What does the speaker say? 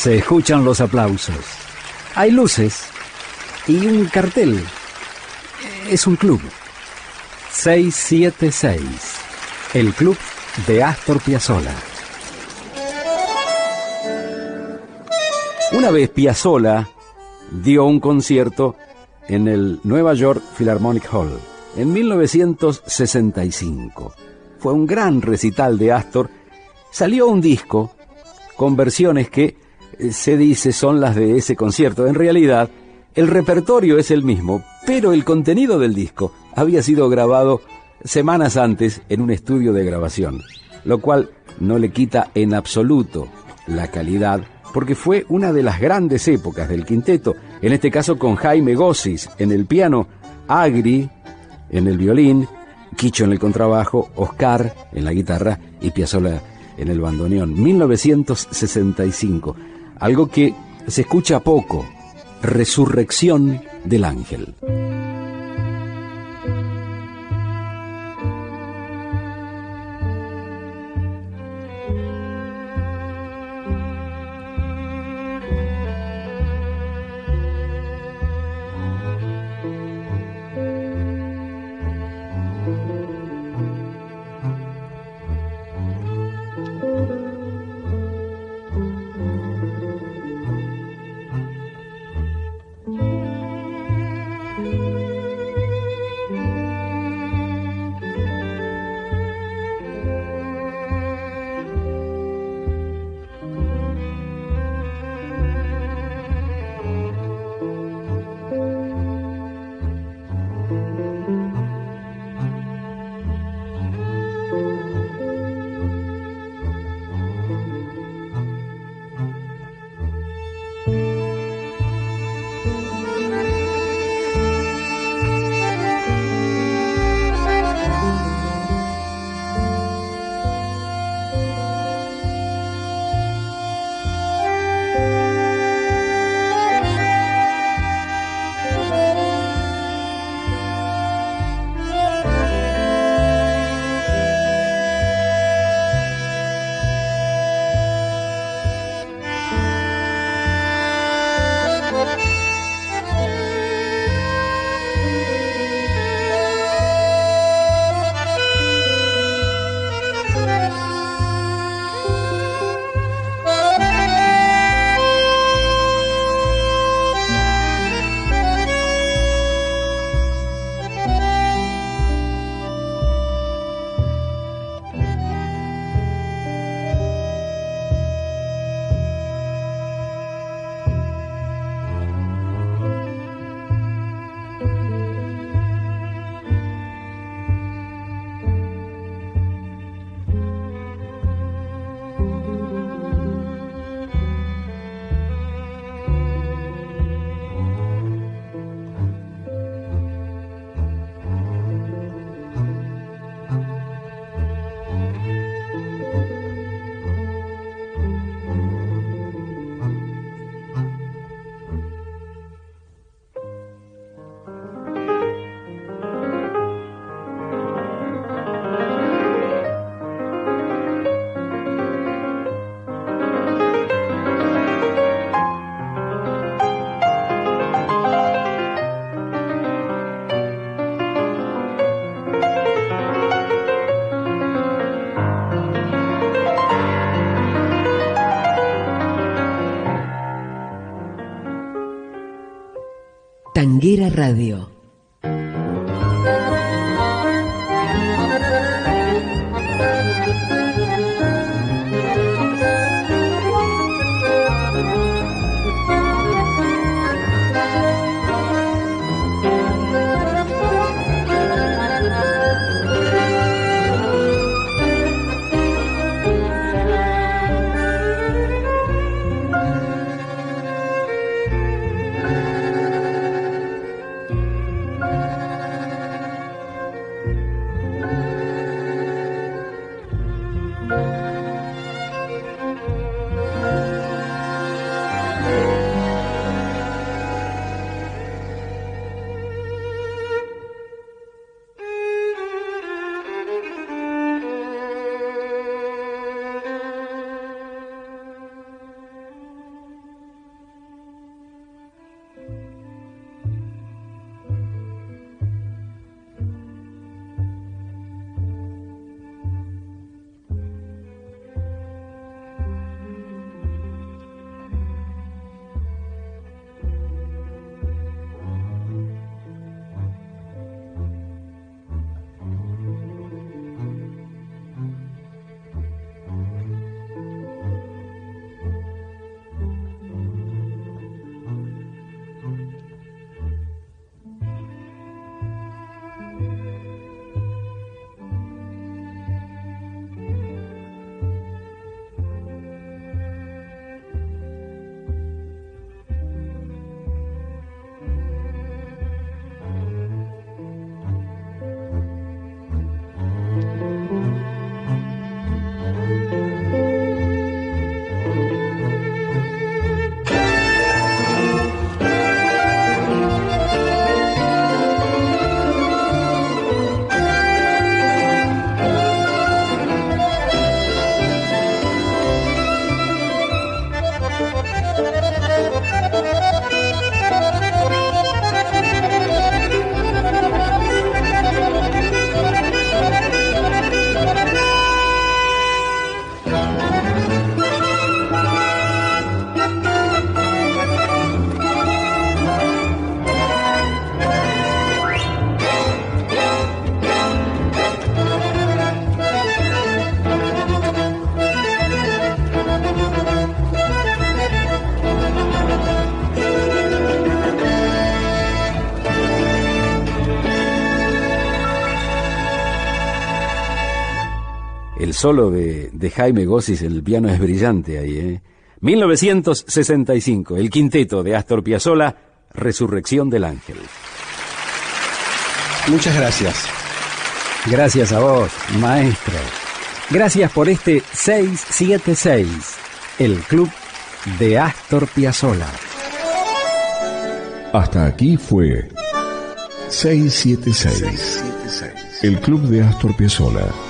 Se escuchan los aplausos. Hay luces y un cartel. Es un club. 676. El club de Astor Piazzolla. Una vez Piazzolla dio un concierto en el Nueva York Philharmonic Hall en 1965. Fue un gran recital de Astor. Salió un disco con versiones que se dice son las de ese concierto. En realidad, el repertorio es el mismo, pero el contenido del disco había sido grabado semanas antes en un estudio de grabación, lo cual no le quita en absoluto la calidad, porque fue una de las grandes épocas del quinteto, en este caso con Jaime Gossis en el piano, Agri en el violín, Quicho en el contrabajo, Oscar en la guitarra y Piazzolla en el bandoneón. 1965, algo que se escucha poco, Resurrección del Ángel. Tanguera Radio solo de, de Jaime Gossis en el piano es brillante ahí, ¿eh? 1965, el quinteto de Astor Piazzolla, Resurrección del Ángel. Muchas gracias. Gracias a vos, maestro. Gracias por este 676, el club de Astor Piazzolla. Hasta aquí fue 676, el club de Astor Piazzolla.